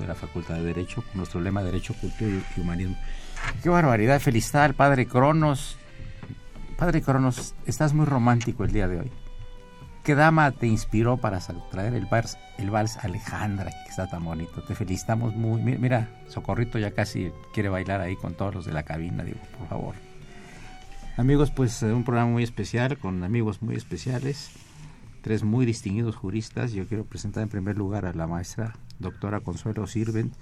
De la Facultad de Derecho, con nuestro lema Derecho, Cultura y Humanismo. Qué barbaridad, felicidad al Padre Cronos. Padre Cronos, estás muy romántico el día de hoy. ¿Qué dama te inspiró para traer el vals, el vals Alejandra, que está tan bonito? Te felicitamos muy. Mira, Socorrito ya casi quiere bailar ahí con todos los de la cabina, digo, por favor. Amigos, pues eh, un programa muy especial, con amigos muy especiales, tres muy distinguidos juristas. Yo quiero presentar en primer lugar a la maestra doctora Consuelo Sirven,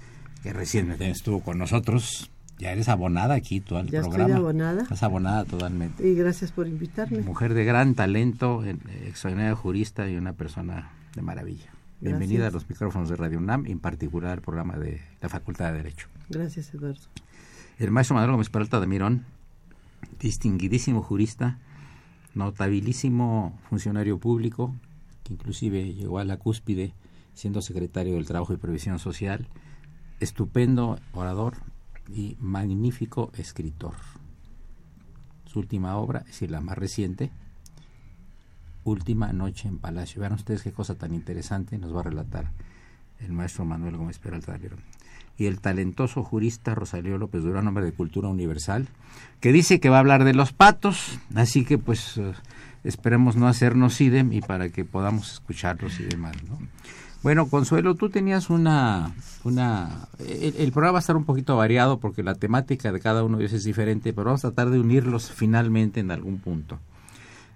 que recientemente estuvo con nosotros. Ya eres abonada aquí todo el ya programa. Estoy abonada. Estás abonada totalmente. Y gracias por invitarme. Mujer de gran talento, extraordinaria jurista y una persona de maravilla. Bienvenida a los micrófonos de Radio UNAM, en particular al programa de la Facultad de Derecho. Gracias, Eduardo. El maestro Manuel Gómez Peralta de Mirón, distinguidísimo jurista, notabilísimo funcionario público, que inclusive llegó a la cúspide siendo secretario del Trabajo y Previsión Social, estupendo orador y magnífico escritor. Su última obra, es decir, la más reciente, Última Noche en Palacio. Vean ustedes qué cosa tan interesante nos va a relatar el maestro Manuel Gómez Peralta Y el talentoso jurista Rosalío López Durán, hombre de cultura universal, que dice que va a hablar de los patos, así que pues eh, esperemos no hacernos idem y para que podamos escucharlos y demás, ¿no? Bueno, Consuelo, tú tenías una... una el, programa va a estar un poquito variado porque la temática de cada uno de ellos es diferente, pero vamos a tratar de unirlos finalmente en algún punto.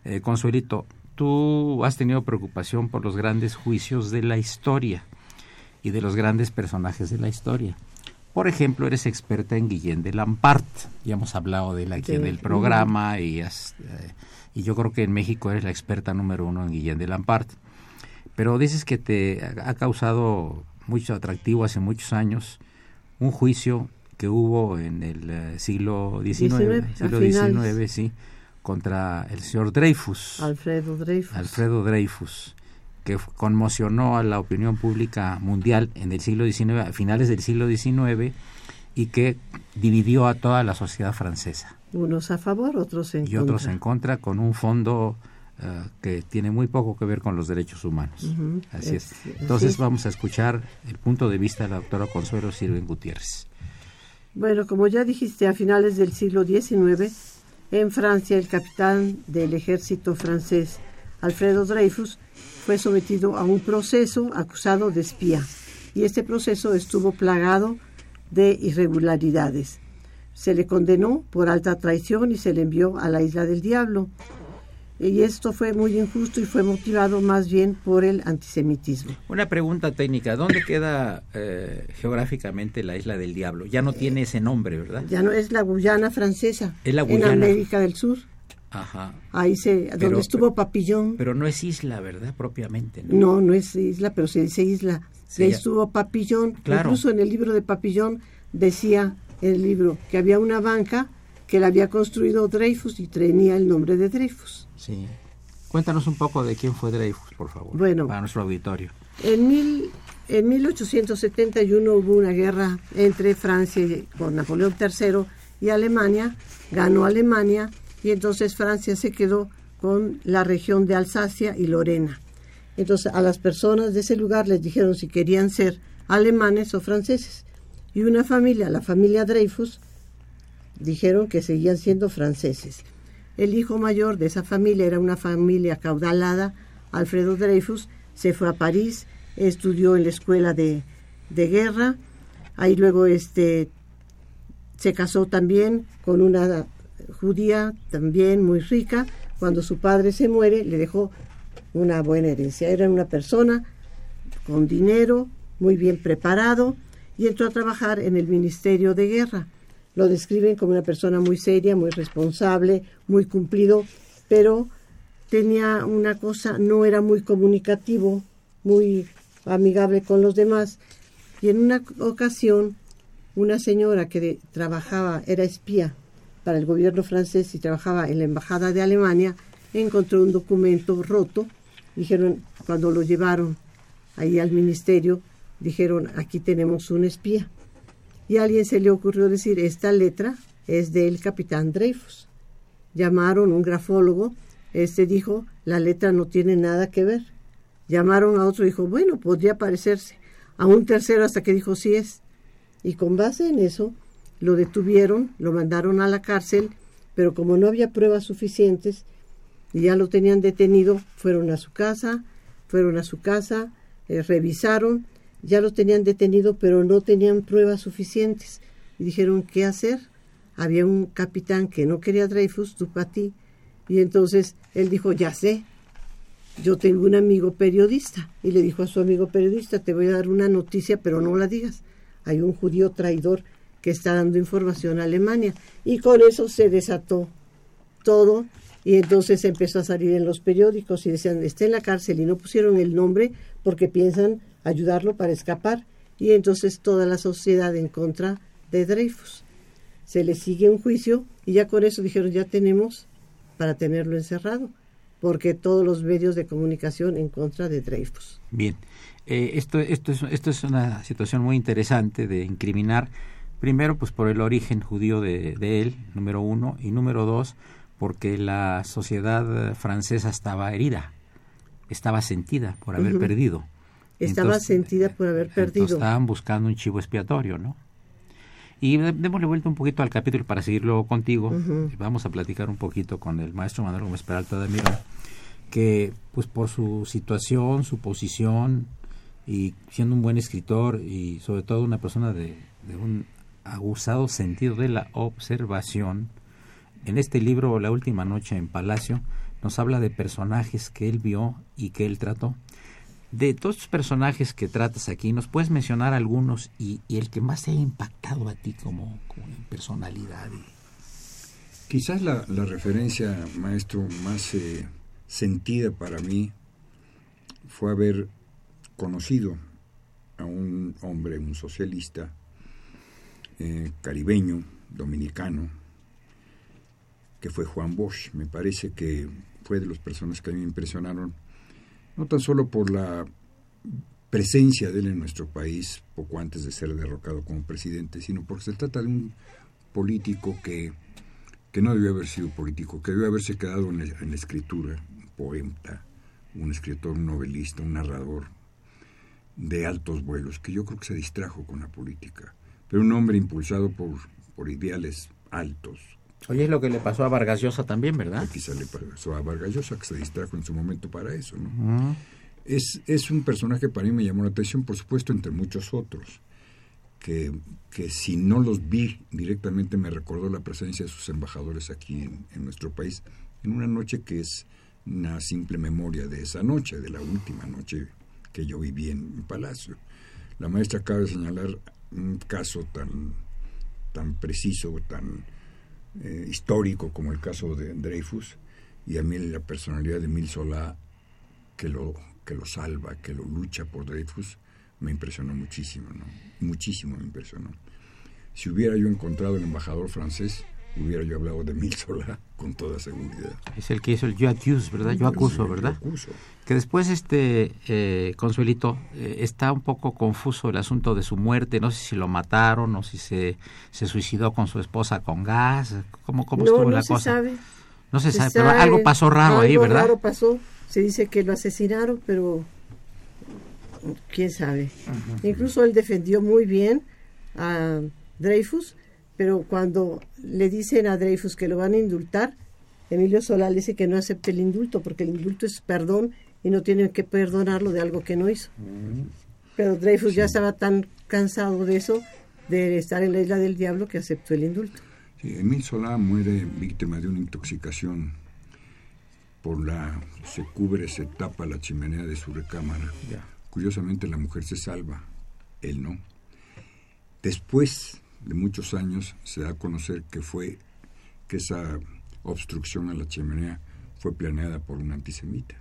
Eh, Consuelito, tú has tenido preocupación por los grandes juicios de la historia y de los grandes personajes de la historia. Por ejemplo, eres experta en Guillén de Lampart. Ya hemos hablado de él aquí en el programa y, eh, y yo creo que en México eres la experta número uno en Guillén de Lampart. Pero dices que te ha causado mucho atractivo hace muchos años un juicio que hubo en el eh, siglo XIX, siglo XIX, sí, contra el señor Dreyfus. Alfredo Dreyfus. Alfredo Dreyfus, que conmocionó a la opinión pública mundial en el siglo XIX, a finales del siglo XIX, y que dividió a toda la sociedad francesa. Unos a favor, otros en contra. Y otros en contra, con un fondo eh, que tiene muy poco que ver con los derechos humanos. así es. Entonces vamos a escuchar el punto de vista de la doctora Consuelo Sirven Gutiérrez. Bueno, como ya dijiste, a finales del siglo XIX, en Francia, el capitán del ejército francés, Alfredo Dreyfus, fue sometido a un proceso acusado de espía. Y este proceso estuvo plagado de irregularidades. Se le condenó por alta traición y se le envió a la isla del diablo. Y esto fue muy injusto y fue motivado más bien por el antisemitismo. Una pregunta técnica, ¿dónde queda eh, geográficamente la isla del diablo? Ya no tiene ese nombre, ¿verdad? Ya no es la Guyana francesa, Es la en Guyana. América del Sur. Ajá. Ahí se, Pero- donde estuvo Papillón. Pero no es isla, ¿verdad? Propiamente, ¿no? No, no es isla, pero se dice isla. Sí, Ahí ya. estuvo Papillón. Claro. Incluso en el libro de Papillón decía el libro que había una banca que la había construido Dreyfus y tenía el nombre de Dreyfus. Sí. Cuéntanos un poco de quién fue Dreyfus, por favor. Bueno. Para nuestro auditorio. En, mil, en 1871 hubo una guerra entre Francia y- con Napoleón III y Alemania. Ganó Alemania y entonces Francia se quedó con la región de Alsacia y Lorena. Entonces a las personas de ese lugar les dijeron si querían ser alemanes o franceses. Y una familia, la familia Dreyfus, dijeron que seguían siendo franceses. El hijo mayor de esa familia era una familia caudalada, Alfredo Dreyfus, se fue a París, estudió en la escuela de, de guerra, ahí luego este, se casó también con una judía también muy rica, cuando su padre se muere le dejó una buena herencia, era una persona con dinero, muy bien preparado, y entró a trabajar en el Ministerio de Guerra. Lo describen como una persona muy seria, muy responsable, muy cumplido, pero tenía una cosa, no era muy comunicativo, muy amigable con los demás. Y en una ocasión, una señora que trabajaba, era espía para el gobierno francés y trabajaba en la embajada de Alemania, encontró un documento roto. Dijeron, cuando lo llevaron ahí al ministerio, dijeron, aquí tenemos un espía. Y a alguien se le ocurrió decir, esta letra es del capitán Dreyfus. Llamaron un grafólogo, este dijo, la letra no tiene nada que ver. Llamaron a otro, dijo, bueno, podría parecerse. A un tercero hasta que dijo, sí es. Y con base en eso, lo detuvieron, lo mandaron a la cárcel, pero como no había pruebas suficientes y ya lo tenían detenido, fueron a su casa, fueron a su casa, eh, revisaron, ya lo tenían detenido, pero no tenían pruebas suficientes. Y dijeron, ¿qué hacer? Había un capitán que no quería Dreyfus, Dupaty, y entonces él dijo, ya sé, yo tengo un amigo periodista. Y le dijo a su amigo periodista, te voy a dar una noticia, pero no la digas. Hay un judío traidor que está dando información a Alemania. Y con eso se desató todo y entonces empezó a salir en los periódicos y decían, está en la cárcel y no pusieron el nombre porque piensan ayudarlo para escapar. Y entonces toda la sociedad en contra de Dreyfus. Se le sigue un juicio y ya con eso dijeron, ya tenemos para tenerlo encerrado, porque todos los medios de comunicación en contra de Dreyfus. Bien, eh, esto, esto, es, esto es una situación muy interesante de incriminar, primero pues por el origen judío de, de él, número uno, y número dos, porque la sociedad francesa estaba herida, estaba sentida por haber perdido. Estaba Entonces, sentida por haber perdido. estaban buscando un chivo expiatorio, ¿no? Y démosle vuelta un poquito al capítulo para seguir luego contigo. Vamos a platicar un poquito con el maestro Manuel Gómez Peralta de Mirón, que pues por su situación, su posición y siendo un buen escritor y sobre todo una persona de, de un aguzado sentido de la observación, en este libro La última noche en Palacio nos habla de personajes que él vio y que él trató. De todos estos personajes que tratas aquí, ¿nos puedes mencionar algunos y, el que más te haya impactado a ti como, personalidad? Quizás la, la referencia, maestro, más eh, sentida para mí fue haber conocido a un hombre, un socialista eh, caribeño, dominicano, que fue Juan Bosch. Me parece que fue de las personas que a mí me impresionaron, no tan solo por la presencia de él en nuestro país poco antes de ser derrocado como presidente, sino porque se trata de un político que, que no debió haber sido político, que debió haberse quedado en, la- en escritura, un poeta, un escritor, un novelista, un narrador de altos vuelos, que yo creo que se distrajo con la política, pero un hombre impulsado por, por ideales altos, Oye, es lo que le pasó a Vargas Llosa también, ¿verdad? Quizá le pasó a Vargas Llosa, que se distrajo en su momento para eso, ¿no? es, es un personaje que para mí me llamó la atención, por supuesto, entre muchos otros. Que, que, si no los vi directamente me recordó la presencia de sus embajadores aquí en, en, nuestro país, en una noche que es una simple memoria de esa noche, de la última noche que yo viví en, en Palacio. La maestra acaba de señalar un caso tan, tan preciso, tan eh, histórico como el caso de Dreyfus, y a mí la personalidad de Mil Solá, que lo, que lo salva, que lo lucha por Dreyfus, me impresionó muchísimo, ¿no? Muchísimo me impresionó. Si hubiera yo encontrado el embajador francés, hubiera yo hablado de Mil Solá con toda seguridad. Es el que hizo el yo accuse, ¿verdad? Yo acuso, ¿verdad? Yo acuso. Que después, este, eh, Consuelito, eh, está un poco confuso el asunto de su muerte, no sé si lo mataron o si se, se suicidó con su esposa con gas, ¿cómo, cómo no, estuvo no la se cosa? Sabe. No se, Se sabe, pero algo pasó raro ahí, algo ¿verdad? raro pasó. Se dice que lo asesinaron, pero quién sabe. Incluso él defendió muy bien a Dreyfus, pero cuando le dicen a Dreyfus que lo van a indultar, Emilio Solá le dice que no acepte el indulto, porque el indulto es perdón y no tienen que perdonarlo de algo que no hizo. Pero Dreyfus ya estaba tan cansado de eso, de estar en la isla del diablo, que aceptó el indulto. Sí, Emil Solá muere víctima de una intoxicación por la se cubre, se tapa la chimenea de su recámara. Ya. Curiosamente la mujer se salva, él no. Después de muchos años se da a conocer que fue que esa obstrucción a la chimenea fue planeada por un antisemita.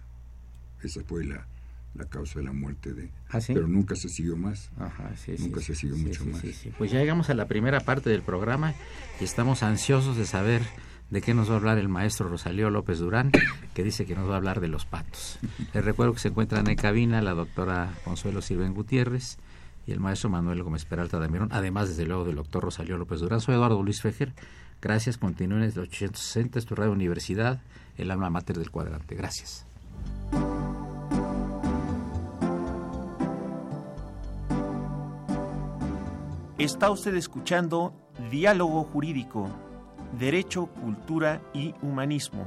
Esa fue la, la causa de la muerte de... ¿Ah, sí? Pero nunca se siguió más. Ajá, sí, Nunca sí, se siguió mucho más. Pues ya llegamos a la primera parte del programa y estamos ansiosos de saber de qué nos va a hablar el maestro Rosalío López Durán, que dice que nos va a hablar de los patos. Les recuerdo que se encuentran en cabina la doctora Consuelo Sirven Gutiérrez y el maestro Manuel Gómez Peralta de Mirón, además desde luego del doctor Rosalío López Durán. Eduardo Luis Fejer. Gracias, continúen en el 860, es tu radio universidad, el alma mater del cuadrante. Gracias. Está usted escuchando Diálogo Jurídico, Derecho, Cultura y Humanismo.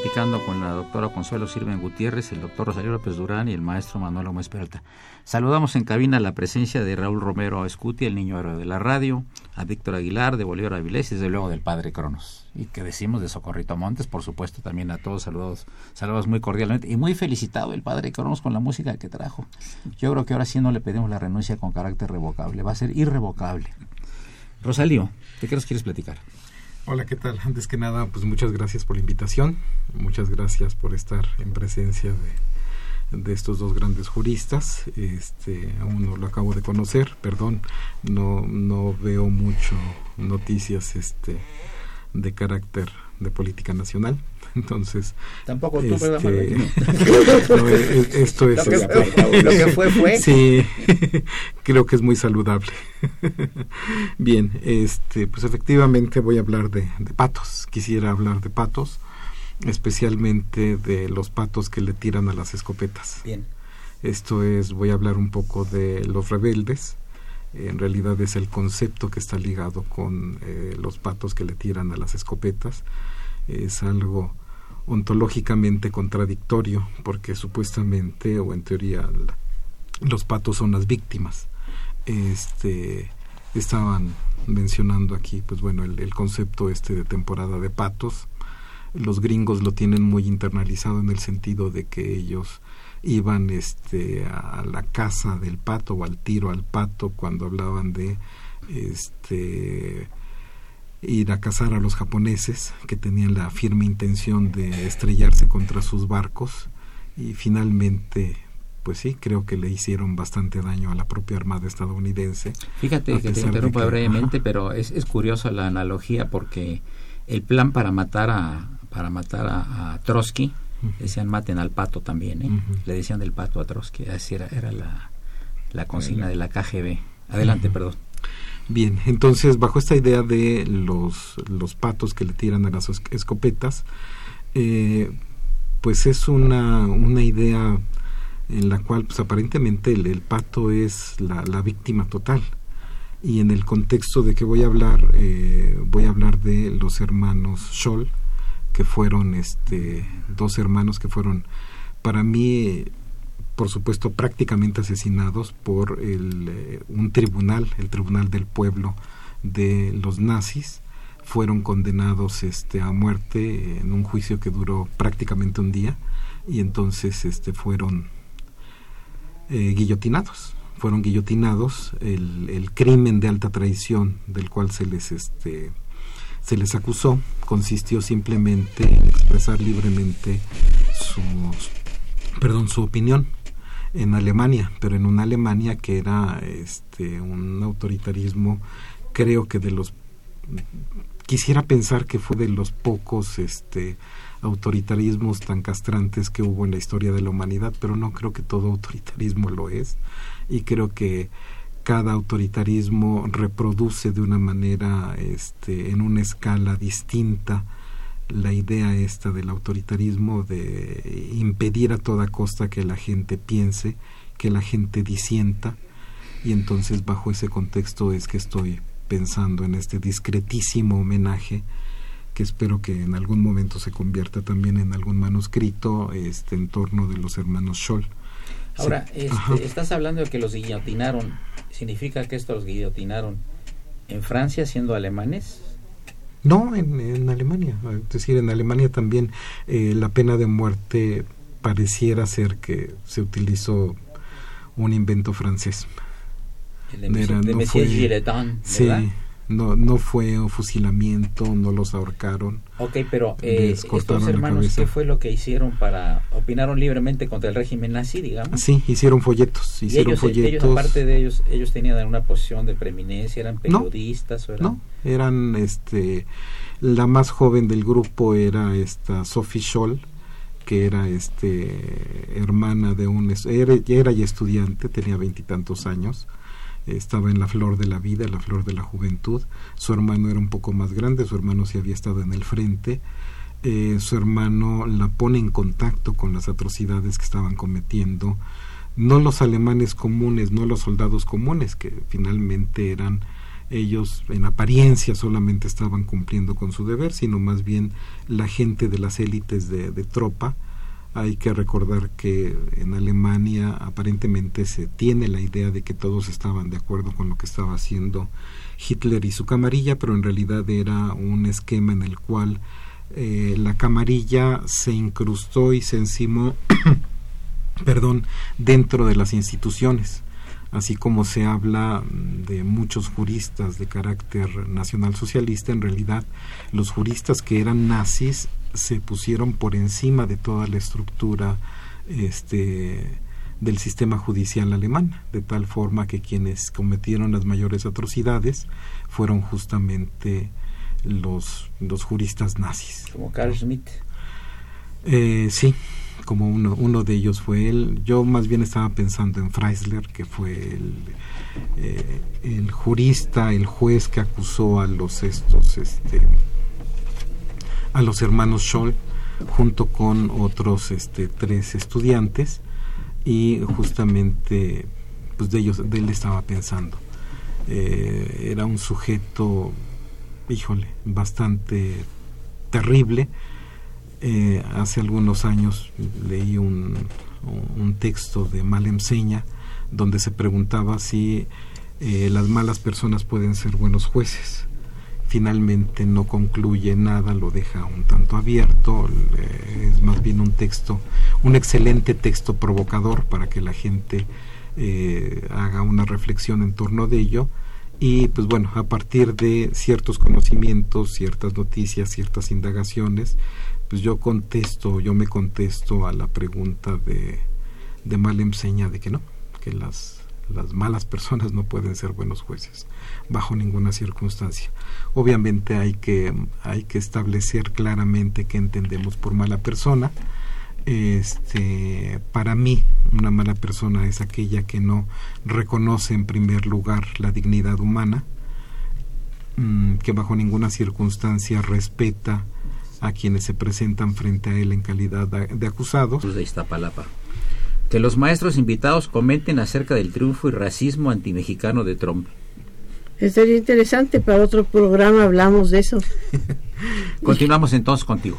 Platicando con la doctora Consuelo Sirven Gutiérrez, el doctor Rosario López Durán y el maestro Manuel Gómez Peralta. Saludamos en cabina la presencia de Raúl Romero Escuti, el niño héroe de la radio, a Víctor Aguilar, de Bolívar Avilés y desde luego del padre Cronos. Y que decimos de Socorrito Montes, por supuesto, también a todos saludos, saludos muy cordialmente. Y muy felicitado el padre Cronos con la música que trajo. Yo creo que ahora sí no le pedimos la renuncia con carácter revocable, va a ser irrevocable. Rosalío, ¿de qué nos quieres platicar? Hola, ¿qué tal? Antes que nada, pues muchas gracias por la invitación, muchas gracias por estar en presencia de, estos dos grandes juristas. Este, aún no lo acabo de conocer, perdón, no, no veo mucho noticias este, de carácter de política nacional. Entonces, tampoco tú, este, no, esto es lo que, este, lo que fue fue. Sí, creo que es muy saludable. Bien, este, pues efectivamente voy a hablar de, de patos. Quisiera hablar de patos, especialmente de los patos que le tiran a las escopetas. Bien. Esto es, voy a hablar un poco de los rebeldes. En realidad es el concepto que está ligado con eh, los patos que le tiran a las escopetas. Es algo ontológicamente contradictorio porque supuestamente o en teoría los patos son las víctimas. Este estaban mencionando aquí, pues bueno, el, concepto este de temporada de patos. Los gringos lo tienen muy internalizado en el sentido de que ellos iban este a la casa del pato o al tiro al pato cuando hablaban de este ir a cazar a los japoneses que tenían la firme intención de estrellarse contra sus barcos y finalmente pues sí, creo que le hicieron bastante daño a la propia Armada estadounidense. Fíjate que te interrumpo brevemente, pero es, es curiosa la analogía porque el plan para matar a para matar a Trotsky Decían maten al pato también, ¿eh? Le decían del pato a Trotsky, así era, era la, la consigna de la KGB. Adelante, perdón. Bien, entonces bajo esta idea de los, los patos que le tiran a las escopetas, eh, pues es una, una idea en la cual pues aparentemente el, el pato es la, la, víctima total. Y en el contexto de que voy a hablar, eh, voy a hablar de los hermanos Scholl, que fueron este, dos hermanos que fueron para mí por supuesto prácticamente asesinados por el, eh, un tribunal, el tribunal del pueblo de los nazis, fueron condenados este, a muerte en un juicio que duró prácticamente un día y entonces este, fueron eh, guillotinados, fueron guillotinados, el, crimen de alta traición del cual se les este, se les acusó. Consistió simplemente en expresar libremente su, perdón, su opinión en Alemania, pero en una Alemania que era este un autoritarismo creo que de los quisiera pensar que fue de los pocos este autoritarismos tan castrantes que hubo en la historia de la humanidad, pero no creo que todo autoritarismo lo es y creo que cada autoritarismo reproduce de una manera, este, en una escala distinta, la idea esta del autoritarismo de impedir a toda costa que la gente piense, que la gente disienta, y entonces bajo ese contexto es que estoy pensando en este discretísimo homenaje que espero que en algún momento se convierta también en algún manuscrito este en torno de los hermanos Scholl. Ahora, este, estás hablando de que los guillotinaron ¿Significa que estos guillotinaron en Francia siendo alemanes? No, en, Alemania. Es decir, en Alemania también eh, la pena de muerte pareciera ser que se utilizó un invento francés. El de, Era, de no sí, no, no fue un fusilamiento, no los ahorcaron. Ok, pero eh, estos hermanos, ¿qué fue lo que hicieron para... opinaron libremente contra el régimen nazi, digamos? Sí, hicieron folletos, hicieron ellos, folletos. Ellos, aparte de ellos, ellos tenían una posición de preeminencia, eran periodistas no, o eran... No, eran, este, la más joven del grupo era esta Sophie Scholl, que era este hermana de un... Era, era ya estudiante, tenía veintitantos años estaba en la flor de la vida, la flor de la juventud. Su hermano era un poco más grande, su hermano sí había estado en el frente. Eh, su hermano la pone en contacto con las atrocidades que estaban cometiendo, no los alemanes comunes, no los soldados comunes, que finalmente eran ellos en apariencia solamente estaban cumpliendo con su deber, sino más bien la gente de las élites de, de tropa, hay que recordar que en Alemania aparentemente se tiene la idea de que todos estaban de acuerdo con lo que estaba haciendo Hitler y su camarilla, pero en realidad era un esquema en el cual eh, la camarilla se incrustó y se encimó perdón, dentro de las instituciones así como se habla de muchos juristas de carácter nacional socialista, en realidad los juristas que eran nazis se pusieron por encima de toda la estructura este, del sistema judicial alemán, de tal forma que quienes cometieron las mayores atrocidades fueron justamente los, los juristas nazis. Como Carl Schmitt. Eh, sí, como uno, uno de ellos fue él. Yo más bien estaba pensando en Freisler, que fue el, eh, el jurista, el juez que acusó a los estos, este, a los hermanos Scholl, junto con otros este, tres estudiantes, y justamente pues de ellos, de él estaba pensando. Eh, era un sujeto, híjole, bastante terrible. Eh, hace algunos años leí un, un texto de Malemseña donde se preguntaba si eh, las malas personas pueden ser buenos jueces. Finalmente no concluye nada, lo deja un tanto abierto, eh, es más bien un texto, un excelente texto provocador para que la gente eh, haga una reflexión en torno de ello y pues bueno, a partir de ciertos conocimientos, ciertas noticias, ciertas indagaciones, pues yo contesto, yo me contesto a la pregunta de, de Malemseña de que no, que las, las malas personas no pueden ser buenos jueces bajo ninguna circunstancia. Obviamente hay que, hay que establecer claramente qué entendemos por mala persona. Este, para mí, una mala persona es aquella que no reconoce en primer lugar la dignidad humana, mm, que bajo ninguna circunstancia respeta a quienes se presentan frente a él en calidad de, de acusados. De Iztapalapa. Que los maestros invitados comenten acerca del triunfo y racismo antimexicano de Trump. Sería interesante, para otro programa hablamos de eso. Continuamos entonces contigo.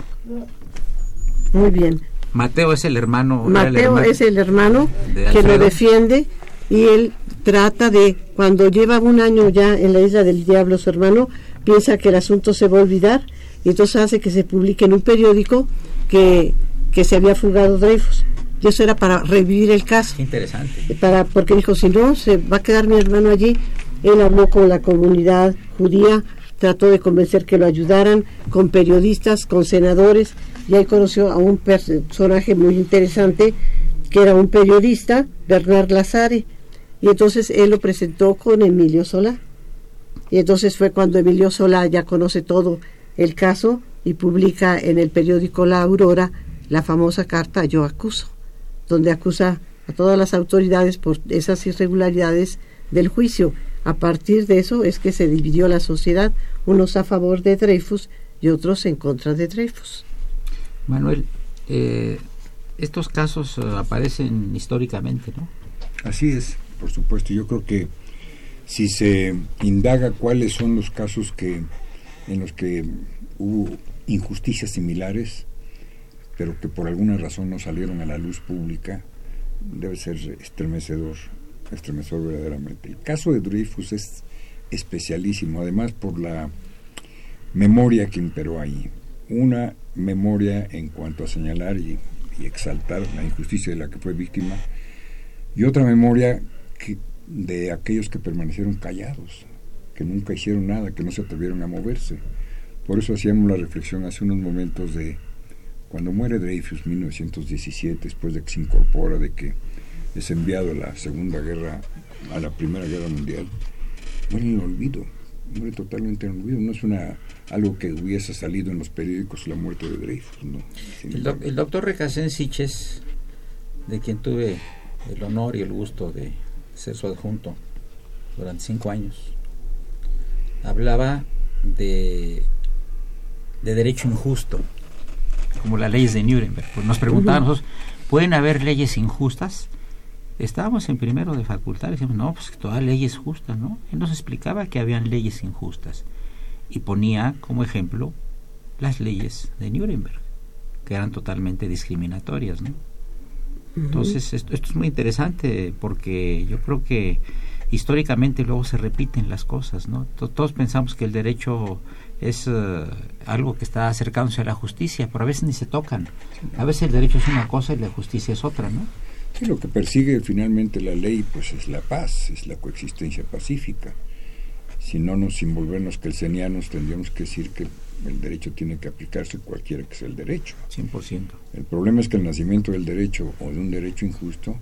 Muy bien. Mateo es el hermano. el Mateo hermano es el hermano que lo defiende y él trata de, cuando lleva un año ya en la isla del diablo su hermano, piensa que el asunto se va a olvidar y entonces hace que se publique en un periódico que, que se había fugado Dreyfus. Y eso era para revivir el caso. Qué interesante. para porque dijo si no se va a quedar mi hermano allí él habló con la comunidad judía trató de convencer que lo ayudaran con periodistas con senadores y ahí conoció a un personaje muy interesante que era un periodista Bernard Lazare y entonces él lo presentó con Emilio Solá y entonces fue cuando Emilio Solá ya conoce todo el caso y publica en el periódico La Aurora la famosa carta Yo acuso donde acusa a todas las autoridades por esas irregularidades del juicio. A partir de eso es que se dividió la sociedad, unos a favor de Dreyfus y otros en contra de Dreyfus. Manuel, eh, estos casos eh, aparecen históricamente, ¿no? Así es, por supuesto. Yo creo que si se indaga cuáles son los casos que en los que hubo injusticias similares, pero que por alguna razón no salieron a la luz pública, debe ser estremecedor, estremecedor verdaderamente. El caso de Dreyfus es especialísimo, además por la memoria que imperó ahí. Una memoria en cuanto a señalar y, exaltar la injusticia de la que fue víctima, y otra memoria de aquellos que permanecieron callados, que nunca hicieron nada, que no se atrevieron a moverse. Por eso hacíamos la reflexión hace unos momentos de cuando muere Dreyfus 1917, después de que se incorpora, de que es enviado a la Segunda Guerra, a la Primera Guerra Mundial, muere en el olvido, muere totalmente en el olvido. No es una algo que hubiese salido en los periódicos la muerte de Dreyfus, ¿no? Sin El, doc- embargo, el doctor Recasén Siches, de quien tuve el honor y el gusto de ser su adjunto durante cinco años, hablaba de, de derecho injusto, como las leyes de Nuremberg. Pues nos preguntaban nosotros, ¿pueden haber leyes injustas? Estábamos en primero de facultad y decíamos, no, pues que toda ley es justa, ¿no? Él nos explicaba que habían leyes injustas y ponía como ejemplo las leyes de Nuremberg, que eran totalmente discriminatorias, ¿no? Entonces, esto, esto es muy interesante porque yo creo que históricamente luego se repiten las cosas, ¿no? To- Todos pensamos que el derecho es eh, algo que está acercándose a la justicia, pero a veces ni se tocan. A veces el derecho es una cosa y la justicia es otra, ¿no? sí, lo que persigue finalmente la ley pues es la paz, es la coexistencia pacífica. Si no nos envolvernos kelsenianos, tendríamos que decir que el derecho tiene que aplicarse cualquiera que sea el derecho. 100%. El problema es que el nacimiento del derecho o de un derecho injusto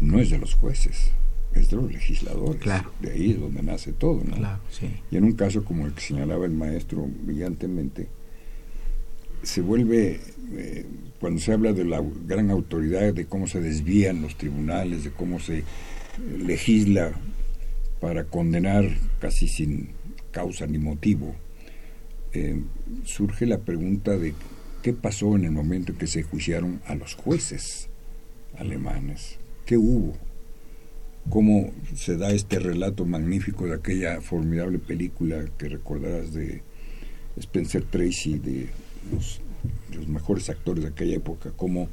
no es de los jueces, es de los legisladores. Claro. De ahí es donde nace todo, ¿no? Claro, sí. Y en un caso como el que señalaba el maestro brillantemente, se vuelve, eh, cuando se habla de la gran autoridad, de cómo se desvían los tribunales, de cómo se eh, legisla para condenar casi sin causa ni motivo, eh, surge la pregunta de qué pasó en el momento en que se juiciaron a los jueces alemanes, qué hubo, cómo se da este relato magnífico de aquella formidable película que recordarás de Spencer Tracy, de los, los mejores actores de aquella época, cómo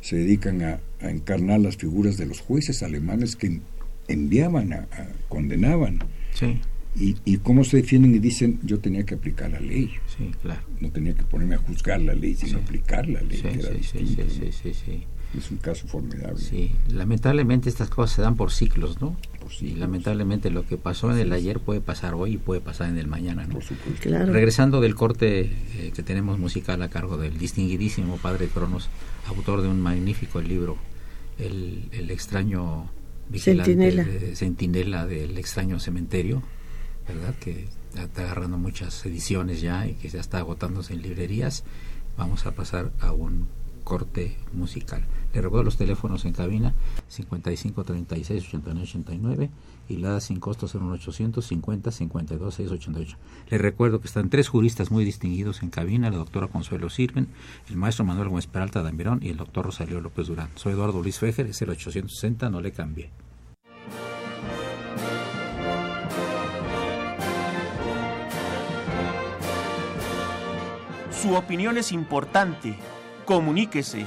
se dedican a, a encarnar las figuras de los jueces alemanes que enviaban, a, a condenaban. Sí, Y, y cómo se defienden y dicen, yo tenía que aplicar la ley, sí, claro. no tenía que ponerme a juzgar la ley, sino Sí. aplicar la ley, Sí, que era distinto, sí, sí, sí. Es un caso formidable. Sí, lamentablemente estas cosas se dan por ciclos, ¿no? Por Y lamentablemente lo que pasó en el ayer puede pasar hoy y puede pasar en el mañana, ¿no? Por supuesto. Claro. Regresando del corte eh, que tenemos musical a cargo del distinguidísimo padre Cronos, autor de un magnífico libro, El, el extraño vigilante, Centinela. de- centinela del extraño cementerio, ¿verdad? Que está agarrando muchas ediciones ya y que ya está agotándose en librerías. Vamos a pasar a un corte musical. Le recuerdo los teléfonos en cabina 55 36 89 89 y la sin costo 01800 50 52 688. Le recuerdo que están tres juristas muy distinguidos en cabina, la doctora Consuelo Sirven, el maestro Manuel Gómez Peralta Damirón y el doctor Rosario López Durán. Soy Eduardo Luis Fejer, es el 860, no le cambie. Su opinión es importante. Comuníquese.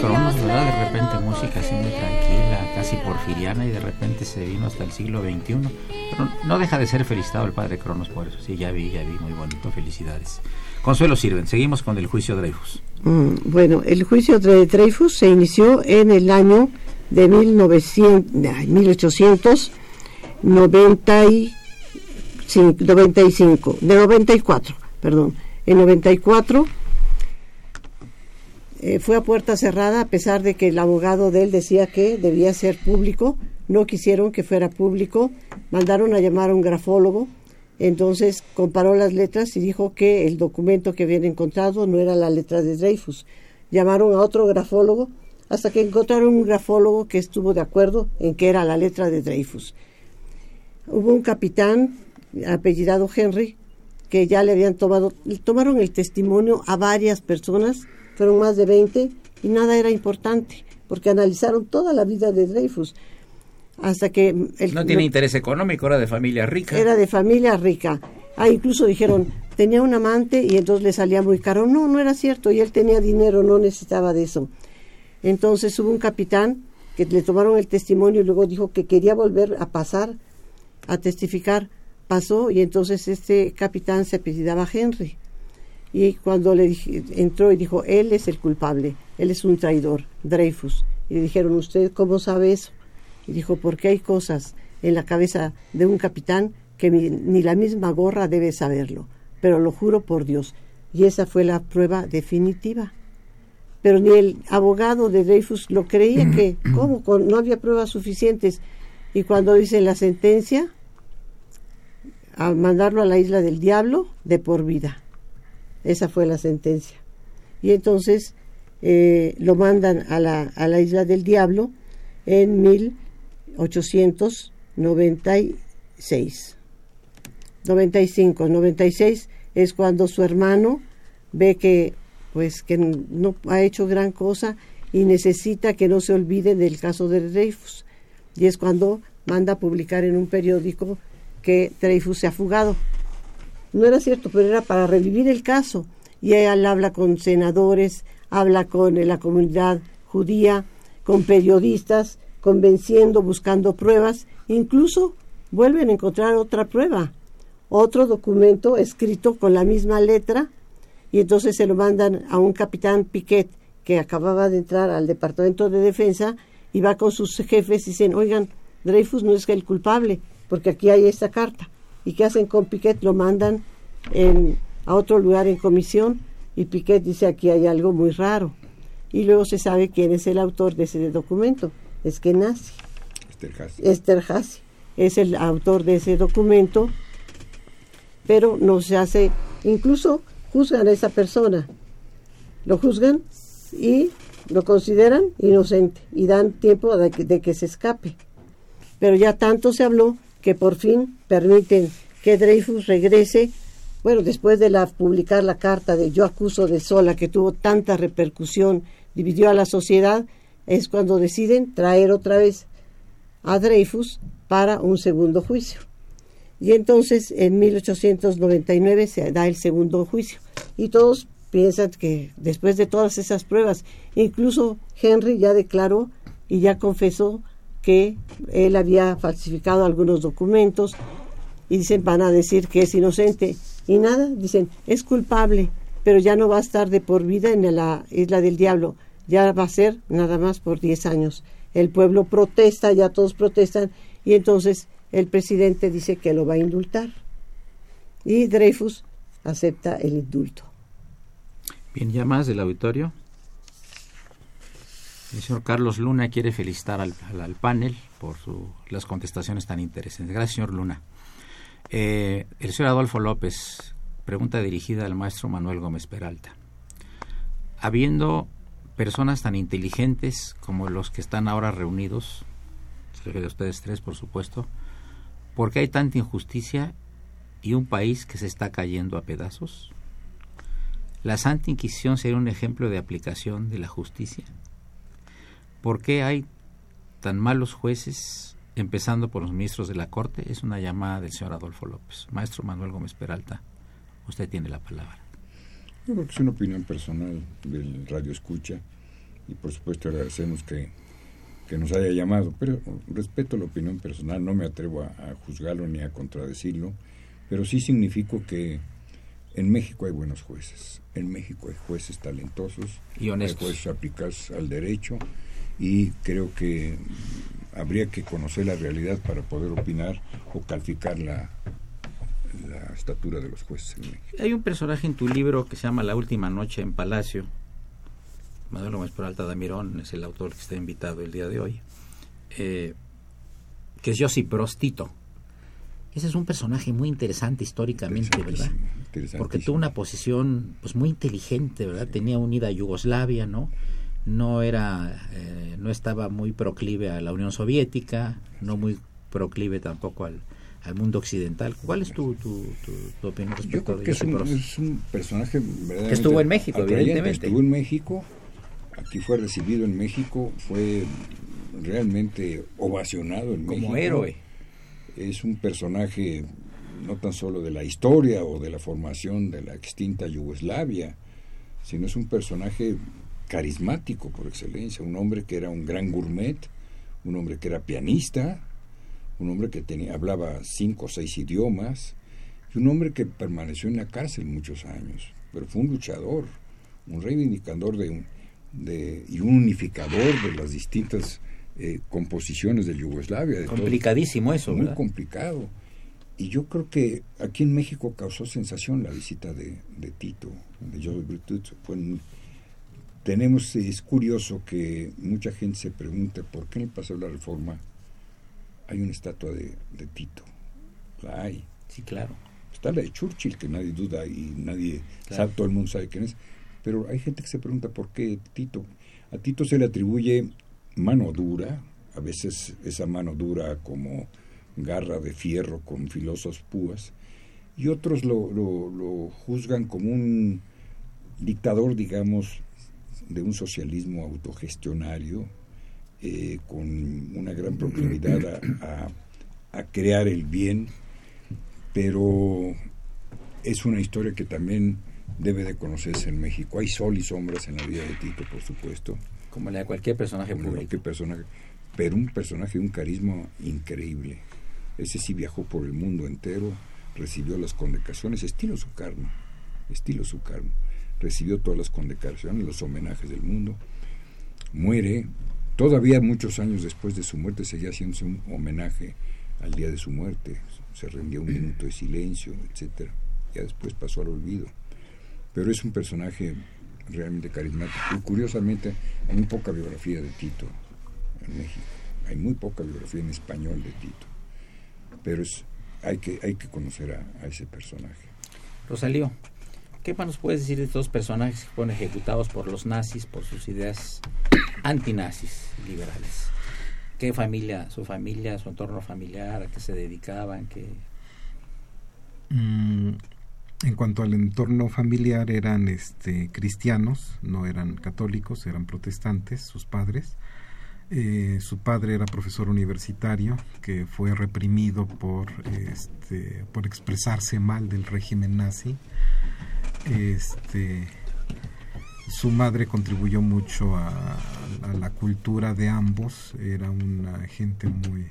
Cronos, ¿verdad? De repente música así muy tranquila, casi porfiriana y de repente se vino hasta el siglo XXI. Pero no deja de ser felicitado el padre Cronos por eso. Sí, ya vi, ya vi, muy bonito, felicidades. Consuelo Sirven, seguimos con el juicio Dreyfus. Mm, bueno, el juicio de Dreyfus se inició en el año de 1900, ay, 1895, de 94, perdón. En 94 eh, fue a puerta cerrada a pesar de que el abogado de él decía que debía ser público, no quisieron que fuera público, mandaron a llamar a un grafólogo, entonces comparó las letras y dijo que el documento que habían encontrado no era la letra de Dreyfus. Llamaron a otro grafólogo hasta que encontraron un grafólogo que estuvo de acuerdo en que era la letra de Dreyfus. Hubo un capitán apellidado Henry que ya le habían tomado, tomaron el testimonio a varias personas, fueron más de 20 y nada era importante porque analizaron toda la vida de Dreyfus hasta que el, No tiene interés económico, era de familia rica. era de familia rica. Ah, incluso dijeron, tenía un amante y entonces le salía muy caro. No, no era cierto, y él tenía dinero, no necesitaba de eso. Entonces hubo un capitán que le tomaron el testimonio y luego dijo que quería volver a pasar a testificar. Pasó y entonces este capitán se apellidaba Henry. Y cuando le dije- entró y dijo, él es el culpable, él es un traidor, Dreyfus. Y le dijeron, ¿usted cómo sabe eso? Y dijo, porque hay cosas en la cabeza de un capitán que ni, ni la misma gorra debe saberlo, pero lo juro por Dios. Y esa fue la prueba definitiva. Pero ni el abogado de Dreyfus lo creía que, ¿cómo? Con- no había pruebas suficientes. Y cuando dice la sentencia, a mandarlo a la isla del diablo de por vida. Esa fue la sentencia. Y entonces eh, lo mandan a la, a la isla del diablo en 1896. 95, 96 es cuando su hermano ve que pues que no ha hecho gran cosa y necesita que no se olvide del caso de Dreyfus. Y es cuando manda a publicar en un periódico que Dreyfus se ha fugado. No era cierto, pero era para revivir el caso. Y él habla con senadores, habla con la comunidad judía, con periodistas, convenciendo, buscando pruebas. Incluso vuelven a encontrar otra prueba, otro documento escrito con la misma letra y entonces se lo mandan a un capitán Piquet que acababa de entrar al Departamento de Defensa y va con sus jefes y dicen, oigan, Dreyfus no es el culpable, porque aquí hay esta carta. ¿Y qué hacen con Piquet? Lo mandan en- a otro lugar en comisión y Piquet dice, aquí hay algo muy raro. Y luego se sabe quién es el autor de ese documento, es que nazi. Esther Hazy es el autor de ese documento, pero no se hace, incluso juzgan a esa persona, lo juzgan y lo consideran inocente y dan tiempo de que, de que se escape. Pero ya tanto se habló que por fin permiten que Dreyfus regrese, bueno, después de la, publicar la carta de Yo acuso de Sola, que tuvo tanta repercusión, dividió a la sociedad, es cuando deciden traer otra vez a Dreyfus para un segundo juicio. Y entonces en 1899 se da el segundo juicio. Y todos piensan que después de todas esas pruebas, incluso Henry ya declaró y ya confesó que él había falsificado algunos documentos y dicen van a decir que es inocente y nada, dicen es culpable, pero ya no va a estar de por vida en la isla del diablo, ya va a ser nada más por 10 años. El pueblo protesta, ya todos protestan y entonces el presidente dice que lo va a indultar y Dreyfus acepta el indulto. Bien, ya más del auditorio. El señor Carlos Luna quiere felicitar al, panel por su- las contestaciones tan interesantes. Gracias, señor Luna. Eh, el señor Adolfo López, pregunta dirigida al maestro Manuel Gómez Peralta. Habiendo personas tan inteligentes como los que están ahora reunidos, de ustedes tres, por supuesto, ¿por qué hay tanta injusticia y un país que se está cayendo a pedazos? ¿La Santa Inquisición sería un ejemplo de aplicación de la justicia? ¿Por qué hay tan malos jueces, empezando por los ministros de la Corte? Es una llamada del señor Adolfo López. Maestro Manuel Gómez Peralta, usted tiene la palabra. Yo creo que es una opinión personal del Radio Escucha y por supuesto agradecemos que, que nos haya llamado, pero respeto la opinión personal, no me atrevo a, a juzgarlo ni a contradecirlo, pero sí significo que en México hay buenos jueces, en México hay jueces talentosos, Y honestos. hay jueces aplicados al derecho y creo que habría que conocer la realidad para poder opinar o calificar la, la estatura de los jueces en México. Hay un personaje en tu libro que se llama La Última Noche en Palacio. Manuel Gómez Peralta Damirón es el autor que está invitado el día de hoy. eh, que es Josip Prostito. Ese es un personaje muy interesante históricamente, ¿verdad? Porque tuvo una posición pues muy inteligente, ¿verdad? Tenía unida a Yugoslavia, ¿no? No era, eh, no estaba muy proclive a la Unión Soviética, no muy proclive tampoco al, al mundo occidental. ¿Cuál es tu, tu, tu, tu opinión Yo respecto creo de que es Josip un, es un personaje verdaderamente estuvo en México, evidentemente. Estuvo en México, aquí fue recibido en México, fue realmente ovacionado en Como México. héroe. Es un personaje no tan solo de la historia o de la formación de la extinta Yugoslavia, sino es un personaje carismático por excelencia, un hombre que era un gran gourmet, un hombre que era pianista, un hombre que tenía, hablaba cinco o seis idiomas, y un hombre que permaneció en la cárcel muchos años, pero fue un luchador, un reivindicador de, un- de- y un unificador de las distintas eh, composiciones de Yugoslavia. De todo. Complicadísimo eso, Muy ¿verdad? complicado. Y yo creo que aquí en México causó sensación la visita de, de Tito, de Joseph. Fue muy- tenemos, es curioso que mucha gente se pregunta por qué en el Paseo de la Reforma hay una estatua de, de Tito. La hay. Sí, claro. Está la de Churchill, que nadie duda y nadie Claro. sabe, todo el mundo sabe quién es. Pero hay gente que se pregunta por qué Tito. A Tito se le atribuye mano dura, a veces esa mano dura como garra de fierro con filosas púas, y otros lo, lo- lo juzgan como un dictador, digamos, de un socialismo autogestionario, eh, con una gran proclividad a- a- a crear el bien pero es una historia que también debe de conocerse en México. Hay sol y sombras en la vida de Tito, por supuesto, Como la de cualquier personaje como público. cualquier personaje, pero un personaje de un carisma increíble. Ese sí viajó por el mundo entero, recibió las condecoraciones, estilo Sukarno, estilo Sukarno. Recibió todas las condecoraciones, los homenajes del mundo. Muere, todavía muchos años después de su muerte seguía haciéndose un homenaje al día de su muerte. Se rendía un minuto de silencio, etcétera. Ya después pasó al olvido. Pero es un personaje realmente carismático. Y curiosamente, hay muy poca biografía de Tito en México. Hay muy poca biografía en español de Tito. Pero es, hay, que, hay que conocer a, ese personaje. Rosalío, ¿qué más nos puedes decir de estos personajes que fueron ejecutados por los nazis por sus ideas antinazis liberales? ¿Qué familia, su familia, su entorno familiar, a qué se dedicaban? ¿Qué... Mm, en cuanto al entorno familiar eran este cristianos, no eran católicos, eran protestantes, sus padres. Eh, su padre era profesor universitario que fue reprimido por este por expresarse mal del régimen nazi. Este su madre contribuyó mucho a, la cultura de ambos, era una gente muy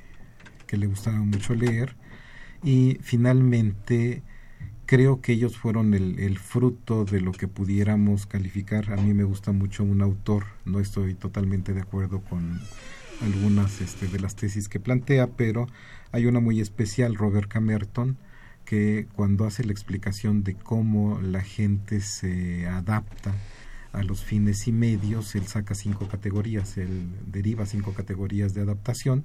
que le gustaba mucho leer. Y finalmente creo que ellos fueron el, el, fruto de lo que pudiéramos calificar. A mí me gusta mucho un autor, no estoy totalmente de acuerdo con algunas este, de las tesis que plantea, pero hay una muy especial, Robert Camerton, que cuando hace la explicación de cómo la gente se adapta a los fines y medios, él saca cinco categorías, él deriva cinco categorías de adaptación,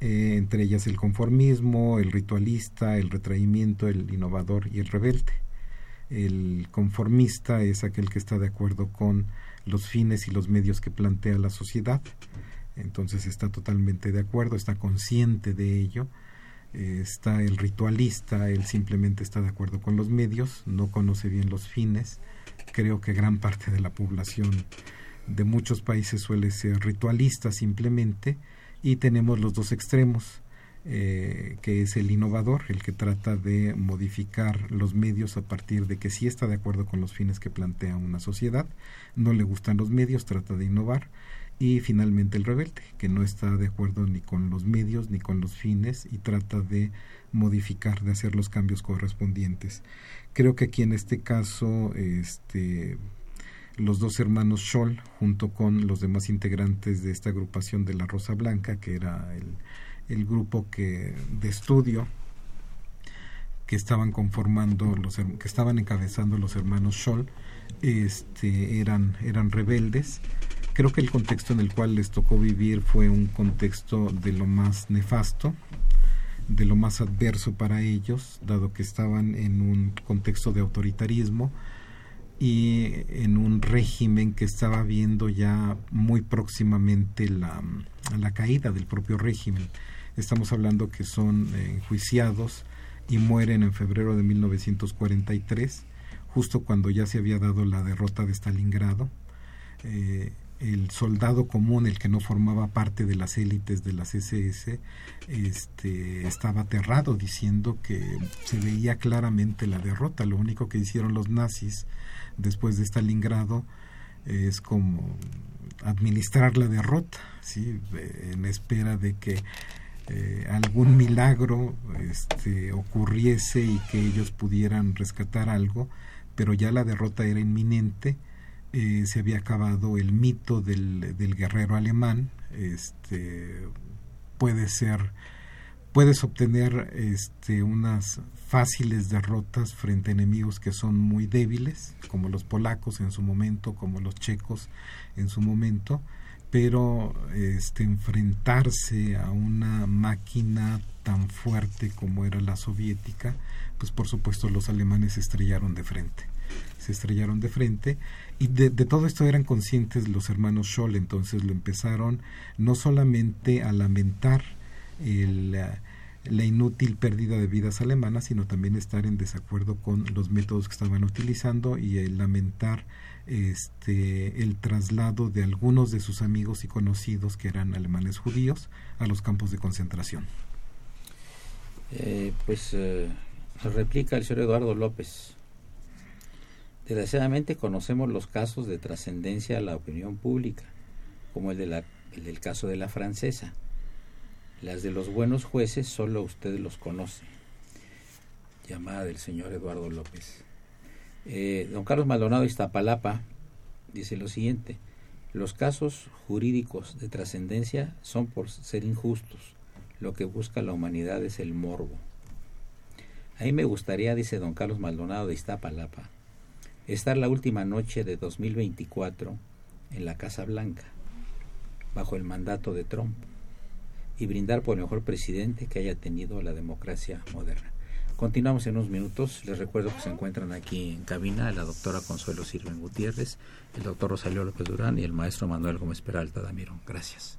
eh, entre ellas el conformismo, el ritualista, el retraimiento, el innovador y el rebelde. El conformista es aquel que está de acuerdo con los fines y los medios que plantea la sociedad, entonces está totalmente de acuerdo, está consciente de ello. Está el ritualista, él simplemente está de acuerdo con los medios, no conoce bien los fines. Creo que gran parte de la población de muchos países suele ser ritualista simplemente. Y tenemos los dos extremos, eh, que es el innovador, el que trata de modificar los medios a partir de que sí está de acuerdo con los fines que plantea una sociedad, no le gustan los medios, trata de innovar, y finalmente el rebelde, que no está de acuerdo ni con los medios ni con los fines y trata de modificar, de hacer los cambios correspondientes. Creo que aquí en este caso, este los dos hermanos Scholl, junto con los demás integrantes de esta agrupación de la Rosa Blanca, que era el, el grupo que de estudio que estaban conformando los que estaban encabezando los hermanos Scholl, este eran eran rebeldes. Creo que el contexto en el cual les tocó vivir fue un contexto de lo más nefasto, de lo más adverso para ellos, dado que estaban en un contexto de autoritarismo, y en un régimen que estaba viendo ya muy próximamente la, la caída del propio régimen. Estamos hablando que son eh, enjuiciados y mueren en febrero de 1943, justo cuando ya se había dado la derrota de Stalingrado. Eh, el soldado común, el que no formaba parte de las élites de las SS, este, estaba aterrado diciendo que se veía claramente la derrota. Lo único que hicieron los nazis después de Stalingrado es como administrar la derrota, ¿sí? en espera de que eh, algún milagro este, ocurriese y que ellos pudieran rescatar algo, pero ya la derrota era inminente eh, se había acabado el mito del, guerrero alemán. Este, puede ser puedes obtener este, unas fáciles derrotas frente a enemigos que son muy débiles, como los polacos en su momento, como los checos en su momento, pero este, enfrentarse a una máquina tan fuerte como era la soviética, pues por supuesto los alemanes estrellaron de frente. Se estrellaron de frente y de, todo esto eran conscientes los hermanos Scholl, entonces lo empezaron no solamente a lamentar el, la inútil pérdida de vidas alemanas, sino también estar en desacuerdo con los métodos que estaban utilizando y lamentar este, el traslado de algunos de sus amigos y conocidos que eran alemanes judíos a los campos de concentración. Eh, pues eh, replica el señor Eduardo López. Desgraciadamente conocemos los casos de trascendencia a la opinión pública, como el, de la, el del caso de la francesa. Las de los buenos jueces solo usted los conoce. Llamada del señor Eduardo López. Eh, don Carlos Maldonado Iztapalapa dice lo siguiente. Los casos jurídicos de trascendencia son por ser injustos. Lo que busca la humanidad es el morbo. A mí me gustaría, dice don Carlos Maldonado de Iztapalapa, estar la última noche de 2024 en la Casa Blanca, bajo el mandato de Trump, y brindar por el mejor presidente que haya tenido la democracia moderna. Continuamos en unos minutos. Les recuerdo que se encuentran aquí en cabina la doctora Consuelo Sirven Gutiérrez, el doctor Rosalio López Durán y el maestro Manuel Gómez Peralta Damiro. Gracias.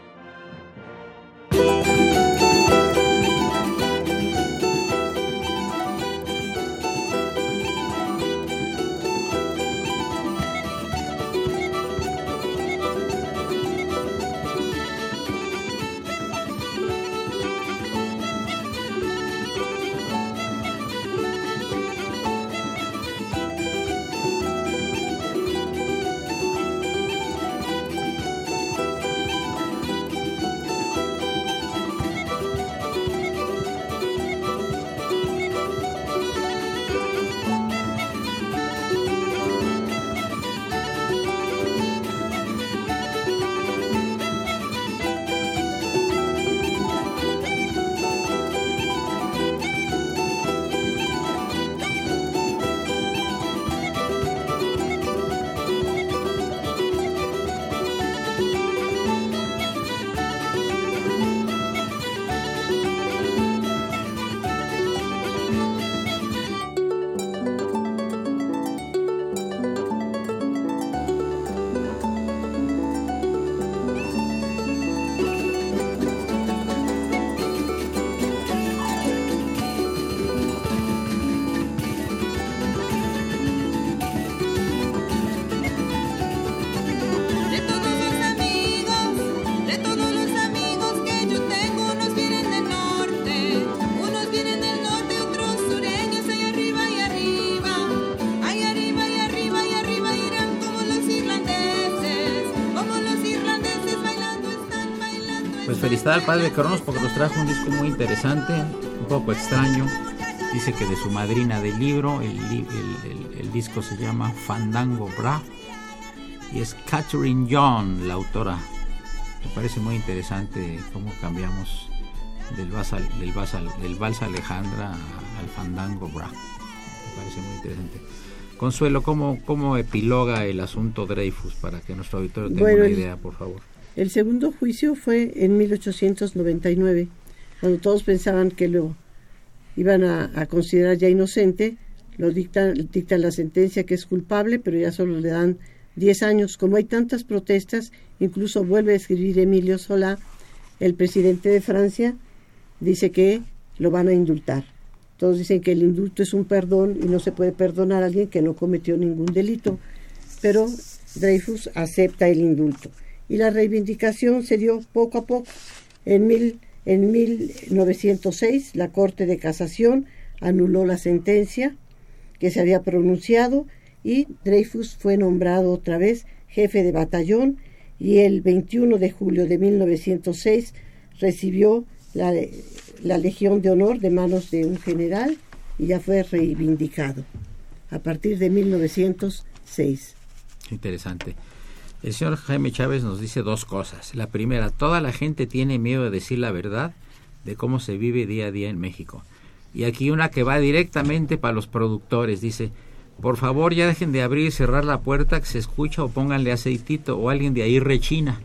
Al padre Cronos porque nos trajo un disco muy interesante, un poco extraño. Dice que de su madrina del libro, el, li- el- el- el disco se llama Fandango Bra y es Catherine John, la autora. Me parece muy interesante cómo cambiamos del vals, al- del vals, al- del vals Alejandra al Fandango Bra. Me parece muy interesante. Consuelo, ¿cómo, ¿cómo epiloga el asunto Dreyfus para que nuestro auditorio tenga Bueno, una idea, por favor? El segundo juicio fue en 1899, cuando todos pensaban que lo iban a, considerar ya inocente, lo dictan, dictan la sentencia que es culpable, pero ya solo le dan 10 años. Como hay tantas protestas, incluso vuelve a escribir Emilio Solá, el presidente de Francia, dice que lo van a indultar. Todos dicen que el indulto es un perdón y no se puede perdonar a alguien que no cometió ningún delito. pero Dreyfus acepta el indulto. Y la reivindicación se dio poco a poco. En, mil, en 1906 la Corte de Casación anuló la sentencia que se había pronunciado y Dreyfus fue nombrado otra vez jefe de batallón y el 21 de julio de 1906 recibió la, la Legión de Honor de manos de un general y ya fue reivindicado a partir de 1906. Interesante. El señor Jaime Chávez nos dice dos cosas. La primera, toda la gente tiene miedo de decir la verdad de cómo se vive día a día en México. Y aquí una que va directamente para los productores. Dice, por favor ya dejen de abrir y cerrar la puerta que se escucha o pónganle aceitito o alguien de ahí rechina.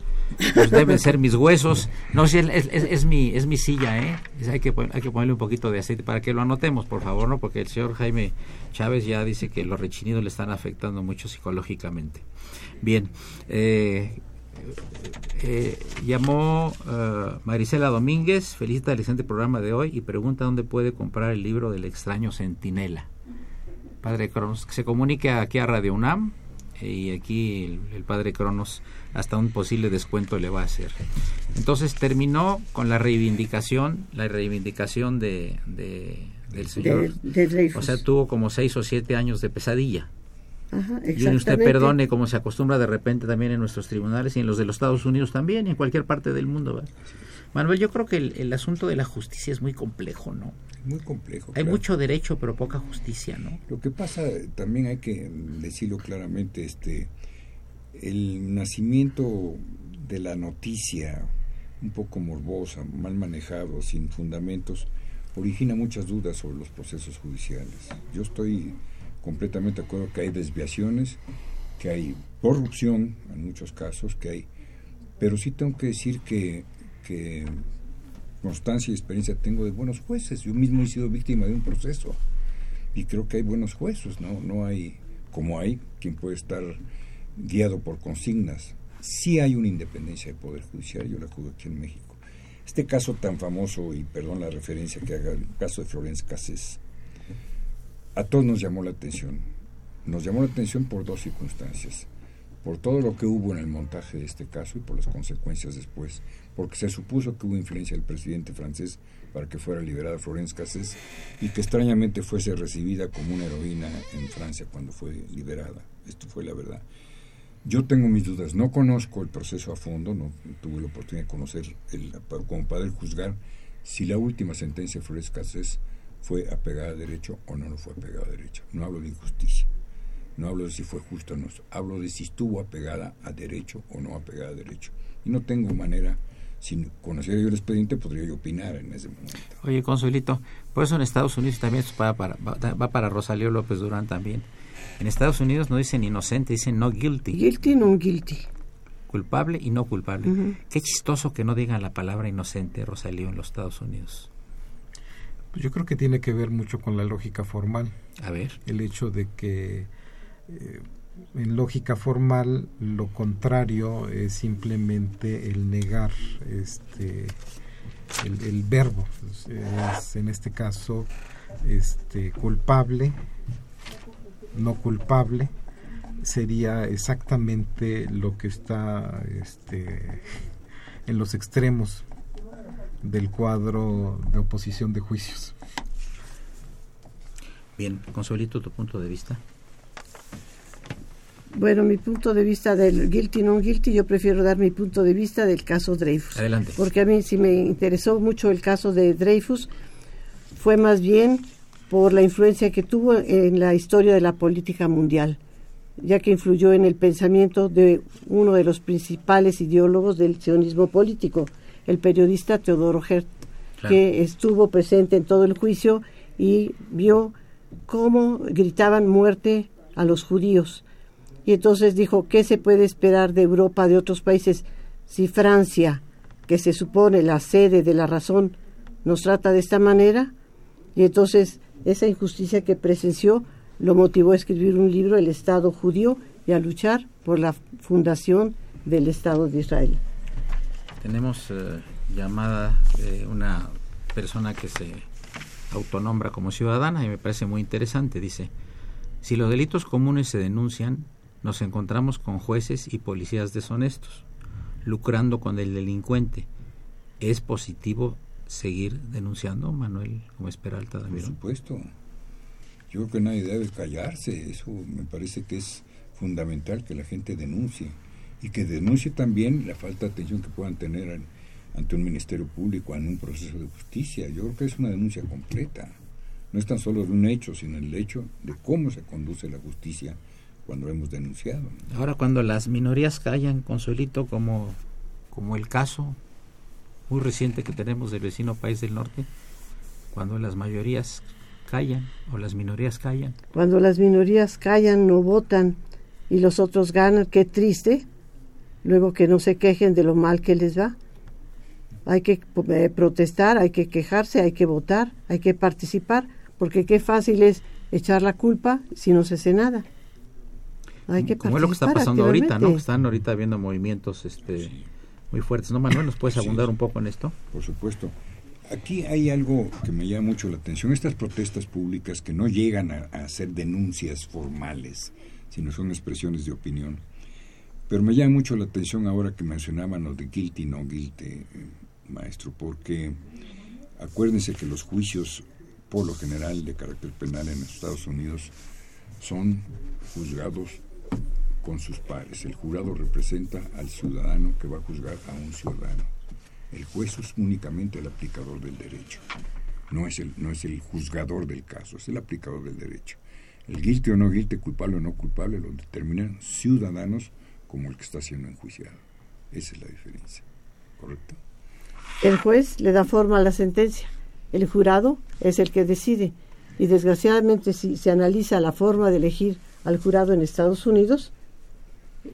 Pues deben ser mis huesos. No, sí, es, es- es mi, es mi silla, ¿eh? Hay, que, hay que ponerle un poquito de aceite para que lo anotemos, por favor, ¿no? Porque el señor Jaime Chávez ya dice que los rechinidos le están afectando mucho psicológicamente. Bien, eh, eh, llamó eh, Marisela Domínguez, felicita el excelente programa de hoy y pregunta dónde puede comprar el libro del extraño Centinela. Padre Cronos, que se comunique aquí a Radio UNAM eh, y aquí el, el Padre Cronos hasta un posible descuento le va a hacer. Entonces terminó con la reivindicación, la reivindicación de, de- del señor. De, de Dreyfus. O sea, tuvo como seis o siete años de pesadilla. Ajá, Y usted perdone como se acostumbra de repente también en nuestros tribunales y en los de los Estados Unidos también y en cualquier parte del mundo. ¿verdad? Manuel, yo creo que el, el asunto de la justicia es muy complejo, ¿no? Muy complejo. Hay claro. mucho derecho pero poca justicia, ¿no? Lo que pasa, también hay que decirlo claramente, este, el nacimiento de la noticia un poco morbosa, mal manejado, sin fundamentos, origina muchas dudas sobre los procesos judiciales. Yo estoy completamente de acuerdo que hay desviaciones, que hay corrupción en muchos casos, que hay, pero sí tengo que decir que, constancia y experiencia tengo de buenos jueces. Yo mismo he sido víctima de un proceso y creo que hay buenos jueces, ¿no? No hay, como hay, quien puede estar guiado por consignas. Sí hay una independencia del Poder Judicial, yo la juzgo aquí en México. Este caso tan famoso, y perdón la referencia que haga, el caso de Florence Cassés, a todos nos llamó la atención. Nos llamó la atención por dos circunstancias. Por todo lo que hubo en el montaje de este caso y por las consecuencias después. Porque se supuso que hubo influencia del presidente francés para que fuera liberada Florence Cassés y que extrañamente fuese recibida como una heroína en Francia cuando fue liberada. Esto fue la verdad. Yo tengo mis dudas, no conozco el proceso a fondo, no tuve la oportunidad de conocer el, como para juzgar si la última sentencia de Flores Cassés fue apegada a derecho o no lo fue apegada a derecho. No hablo de injusticia, no hablo de si fue justa o no, hablo de si estuvo apegada a derecho o no apegada a derecho. Y no tengo manera, si conociera yo el expediente, podría yo opinar en ese momento. Oye, Consuelito, por eso en Estados Unidos también esto va para, va, va para Rosalío López Durán también. En Estados Unidos no dicen inocente, dicen no guilty. Guilty, no guilty. Culpable y no culpable. Uh -huh. Qué chistoso que no digan la palabra inocente, Rosalío, en los Estados Unidos. Pues yo creo que tiene que ver mucho con la lógica formal. A ver. El hecho de que eh, en lógica formal lo contrario es simplemente el negar este el, el verbo. Es, en este caso este culpable no culpable sería exactamente lo que está este, en los extremos del cuadro de oposición de juicios. Bien, Consuelito, tu punto de vista. Bueno, mi punto de vista del guilty non guilty, yo prefiero dar mi punto de vista del caso Dreyfus. Adelante. Porque a mí sí me interesó mucho el caso de Dreyfus, fue más bien por la influencia que tuvo en la historia de la política mundial, ya que influyó en el pensamiento de uno de los principales ideólogos del sionismo político, el periodista Teodoro Hert, claro. que estuvo presente en todo el juicio y vio cómo gritaban muerte a los judíos. Y entonces dijo, ¿qué se puede esperar de Europa, de otros países, si Francia, que se supone la sede de la razón, nos trata de esta manera? Y entonces esa injusticia que presenció lo motivó a escribir un libro, El Estado judío, y a luchar por la fundación del Estado de Israel. Tenemos eh, llamada eh, una persona que se autonombra como ciudadana y me parece muy interesante. Dice, si los delitos comunes se denuncian, nos encontramos con jueces y policías deshonestos, lucrando con el delincuente. ¿Es positivo seguir denunciando, Manuel Gómez Peralta Por supuesto. Yo creo que nadie debe callarse. Eso me parece que es fundamental que la gente denuncie. Y que denuncie también la falta de atención que puedan tener an- ante un ministerio público, en un proceso de justicia. Yo creo que es una denuncia completa. No es tan solo de un hecho, sino el hecho de cómo se conduce la justicia cuando hemos denunciado. Ahora cuando las minorías callan, Consuelito, como, como el caso muy reciente que tenemos del vecino país del norte, cuando las mayorías callan o las minorías callan, Cuando las minorías callan, no votan y los otros ganan, qué triste. Luego que no se quejen de lo mal que les va. Hay que eh, protestar, hay que quejarse, hay que votar, hay que participar, porque qué fácil es echar la culpa si no se hace nada. Hay que como es lo que está pasando ahorita, ¿no? Están ahorita viendo movimientos este muy fuertes, ¿no, Manuel? ¿Nos puedes Sí. abundar un poco en esto? Por supuesto. Aquí hay algo que me llama mucho la atención. Estas protestas públicas que no llegan a, a ser denuncias formales, sino son expresiones de opinión. Pero me llama mucho la atención ahora que mencionaban lo de guilty, no guilty, eh, maestro, porque acuérdense que los juicios, por lo general, de carácter penal en Estados Unidos son juzgados con sus pares. El jurado representa al ciudadano que va a juzgar a un ciudadano. El juez es únicamente el aplicador del derecho. No es el, no es el juzgador del caso, es el aplicador del derecho. El guilty o no guilty, culpable o no culpable, lo determinan ciudadanos como el que está siendo enjuiciado. Esa es la diferencia. ¿Correcto? El juez le da forma a la sentencia. El jurado es el que decide. Y desgraciadamente, si se analiza la forma de elegir al jurado en Estados Unidos,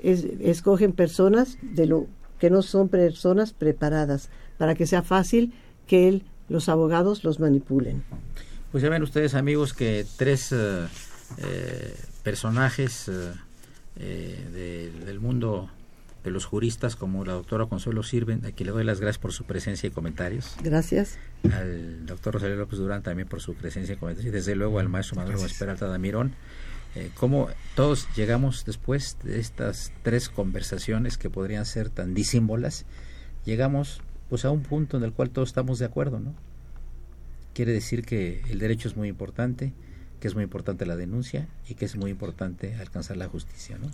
es- escogen personas de lo que no son personas preparadas para que sea fácil que el- los abogados los manipulen. Pues ya ven ustedes, amigos, que tres eh, eh, personajes eh, eh, de- del mundo de los juristas, como la doctora Consuelo Sirven, a quien le doy las gracias por su presencia y comentarios, Gracias. al doctor Rosario López Durán también por su presencia y comentarios, y desde luego al maestro Manuel Gómez Peralta Damirón. Eh, cómo todos llegamos después de estas tres conversaciones que podrían ser tan disímbolas, llegamos pues a un punto en el cual todos estamos de acuerdo, ¿no? quiere decir que el derecho es muy importante, que es muy importante la denuncia y que es muy importante alcanzar la justicia. ¿no?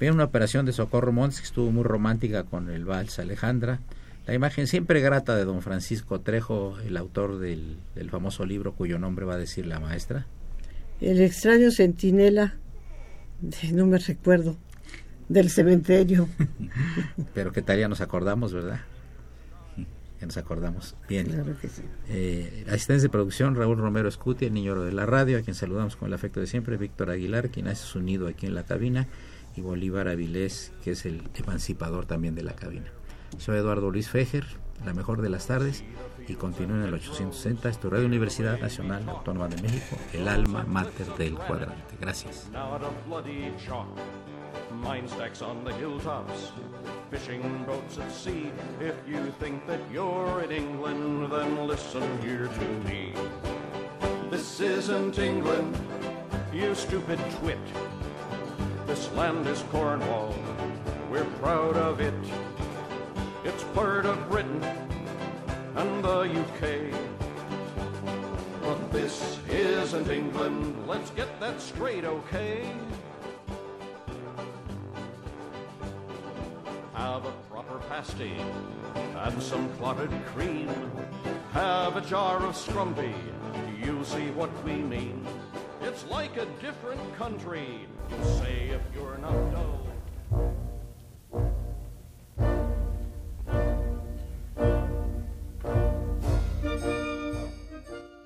Viene una operación de Socorro Montes que estuvo muy romántica con el vals Alejandra. La imagen siempre grata de don Francisco Trejo, el autor del, del famoso libro cuyo nombre va a decir la maestra. El extraño centinela, de- no me recuerdo, del cementerio. Pero que tal ya nos acordamos, ¿verdad? Nos acordamos. Bien. Claro que sí. Eh, asistencia de producción, Raúl Romero Escuti, el niño oro de la radio, a quien saludamos con el afecto de siempre, Víctor Aguilar, quien hace su nido aquí en la cabina, y Bolívar Avilés, que es el emancipador también de la cabina. Soy Eduardo Luis Fejer, la mejor de las tardes, y continúo en el 860, esto es Radio Universidad Nacional Autónoma de México, el alma mater del cuadrante. Gracias. Mine stacks on the hilltops, fishing boats at sea. If you think that you're in England, then listen here to me. This isn't England, you stupid twit. This land is Cornwall, we're proud of it. It's part of Britain and the UK. But this isn't England. Let's get that straight, okay? Have a proper pasty and some clotted cream. Have a jar of scrumpy. You'll see what we mean. It's like a different country. Say if you're not dull.